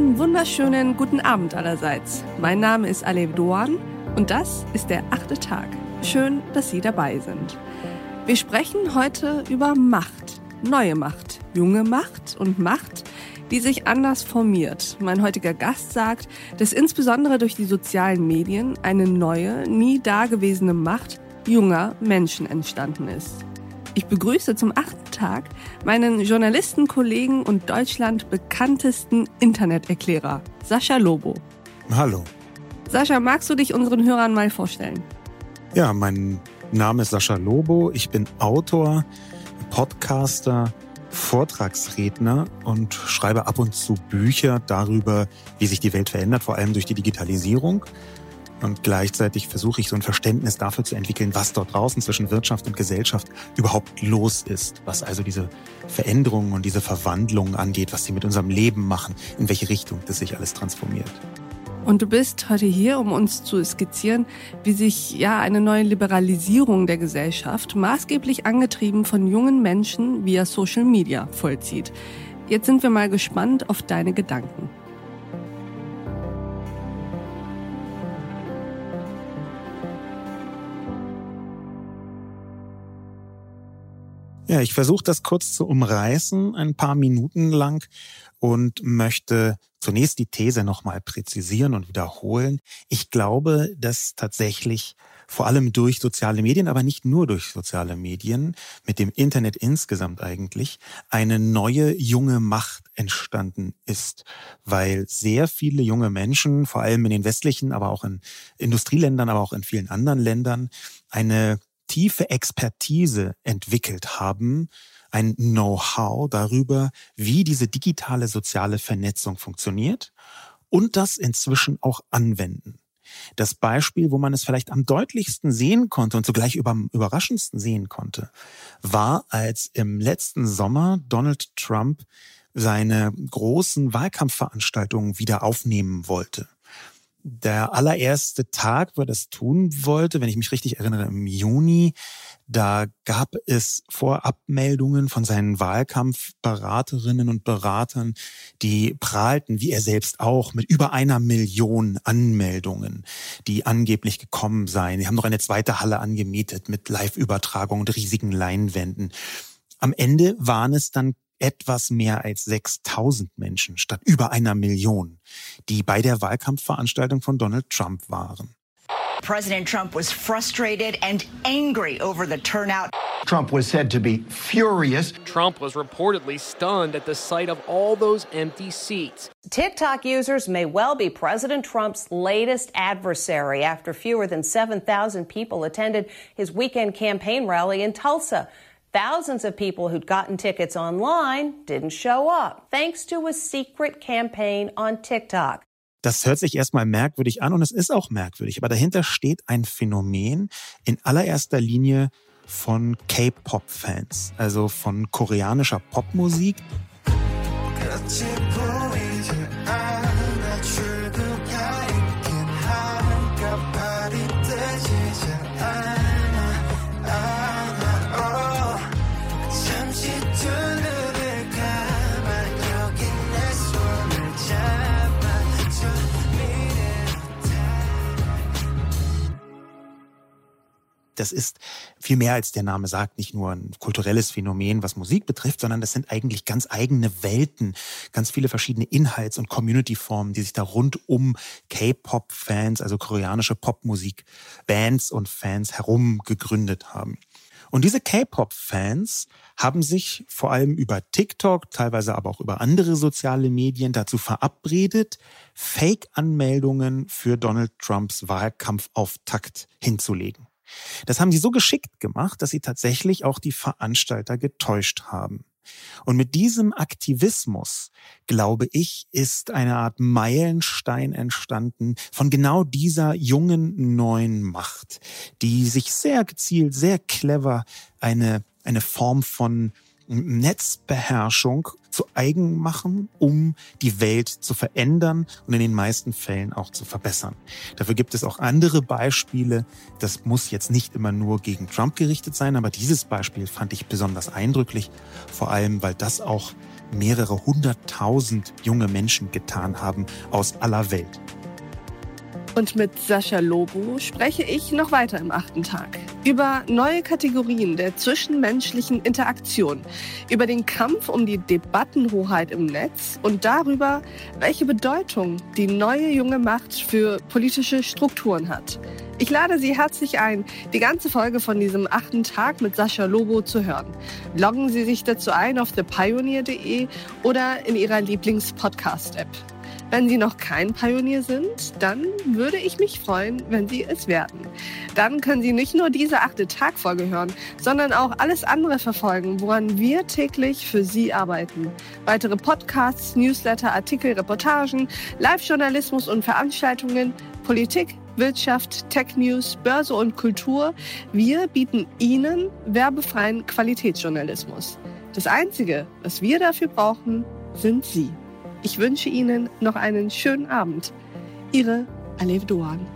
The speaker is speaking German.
wunderschönen guten Abend allerseits. Mein Name ist Alev Doan und das ist der achte Tag. Schön, dass Sie dabei sind. Wir sprechen heute über Macht, neue Macht, junge Macht und Macht, die sich anders formiert. Mein heutiger Gast sagt, dass insbesondere durch die sozialen Medien eine neue, nie dagewesene Macht junger Menschen entstanden ist. Ich begrüße zum achten Tag meinen Journalistenkollegen und Deutschland bekanntesten Interneterklärer, Sascha Lobo. Hallo. Sascha, magst du dich unseren Hörern mal vorstellen? Ja, mein Name ist Sascha Lobo. Ich bin Autor, Podcaster, Vortragsredner und schreibe ab und zu Bücher darüber, wie sich die Welt verändert, vor allem durch die Digitalisierung. Und gleichzeitig versuche ich so ein Verständnis dafür zu entwickeln, was dort draußen zwischen Wirtschaft und Gesellschaft überhaupt los ist. Was also diese Veränderungen und diese Verwandlungen angeht, was sie mit unserem Leben machen, in welche Richtung das sich alles transformiert. Und du bist heute hier, um uns zu skizzieren, wie sich ja eine neue Liberalisierung der Gesellschaft, maßgeblich angetrieben von jungen Menschen via Social Media, vollzieht. Jetzt sind wir mal gespannt auf deine Gedanken. Ja, ich versuche das kurz zu umreißen, ein paar Minuten lang und möchte zunächst die These nochmal präzisieren und wiederholen. Ich glaube, dass tatsächlich vor allem durch soziale Medien, aber nicht nur durch soziale Medien, mit dem Internet insgesamt eigentlich, eine neue junge Macht entstanden ist, weil sehr viele junge Menschen, vor allem in den westlichen, aber auch in Industrieländern, aber auch in vielen anderen Ländern, eine tiefe Expertise entwickelt haben, ein Know-how darüber, wie diese digitale soziale Vernetzung funktioniert und das inzwischen auch anwenden. Das Beispiel, wo man es vielleicht am deutlichsten sehen konnte und zugleich am überraschendsten sehen konnte, war, als im letzten Sommer Donald Trump seine großen Wahlkampfveranstaltungen wieder aufnehmen wollte der allererste Tag, wo er das tun wollte, wenn ich mich richtig erinnere, im Juni, da gab es Vorabmeldungen von seinen Wahlkampfberaterinnen und Beratern, die prahlten, wie er selbst auch, mit über einer Million Anmeldungen, die angeblich gekommen seien. Die haben noch eine zweite Halle angemietet mit Live-Übertragung und riesigen Leinwänden. Am Ende waren es dann etwas mehr als 6000 Menschen statt über einer Million, die bei der Wahlkampfveranstaltung von Donald Trump waren. President Trump was frustrated and angry over the turnout. Trump was said to be furious. Trump was reportedly stunned at the sight of all those empty seats. TikTok users may well be President Trump's latest adversary after fewer than 7,000 people attended his weekend campaign rally in Tulsa. Thousands of people who'd gotten tickets online didn't show up, thanks to a secret campaign on TikTok. Das hört sich erstmal merkwürdig an und es ist auch merkwürdig, aber dahinter steht ein Phänomen in allererster Linie von K-Pop-Fans, also von koreanischer Popmusik. Das ist viel mehr als der Name sagt, nicht nur ein kulturelles Phänomen, was Musik betrifft, sondern das sind eigentlich ganz eigene Welten, ganz viele verschiedene Inhalts- und Community-Formen, die sich da rund um K-Pop-Fans, also koreanische Popmusik, Bands und Fans herum gegründet haben. Und diese K-Pop-Fans haben sich vor allem über TikTok, teilweise aber auch über andere soziale Medien dazu verabredet, Fake-Anmeldungen für Donald Trumps Wahlkampfauftakt hinzulegen. Das haben sie so geschickt gemacht, dass sie tatsächlich auch die Veranstalter getäuscht haben. Und mit diesem Aktivismus, glaube ich, ist eine Art Meilenstein entstanden von genau dieser jungen neuen Macht, die sich sehr gezielt, sehr clever eine, eine Form von Netzbeherrschung zu eigen machen, um die Welt zu verändern und in den meisten Fällen auch zu verbessern. Dafür gibt es auch andere Beispiele. Das muss jetzt nicht immer nur gegen Trump gerichtet sein, aber dieses Beispiel fand ich besonders eindrücklich, vor allem weil das auch mehrere hunderttausend junge Menschen getan haben aus aller Welt. Und mit Sascha Lobo spreche ich noch weiter im achten Tag. Über neue Kategorien der zwischenmenschlichen Interaktion, über den Kampf um die Debattenhoheit im Netz und darüber, welche Bedeutung die neue junge Macht für politische Strukturen hat. Ich lade Sie herzlich ein, die ganze Folge von diesem achten Tag mit Sascha Lobo zu hören. Loggen Sie sich dazu ein auf thepioneer.de oder in Ihrer Lieblings-Podcast-App. Wenn Sie noch kein Pionier sind, dann würde ich mich freuen, wenn Sie es werden. Dann können Sie nicht nur diese achte Tagfolge hören, sondern auch alles andere verfolgen, woran wir täglich für Sie arbeiten. Weitere Podcasts, Newsletter, Artikel, Reportagen, Live-Journalismus und Veranstaltungen, Politik, Wirtschaft, Tech News, Börse und Kultur. Wir bieten Ihnen werbefreien Qualitätsjournalismus. Das Einzige, was wir dafür brauchen, sind Sie. Ich wünsche Ihnen noch einen schönen Abend. Ihre Alev Doan.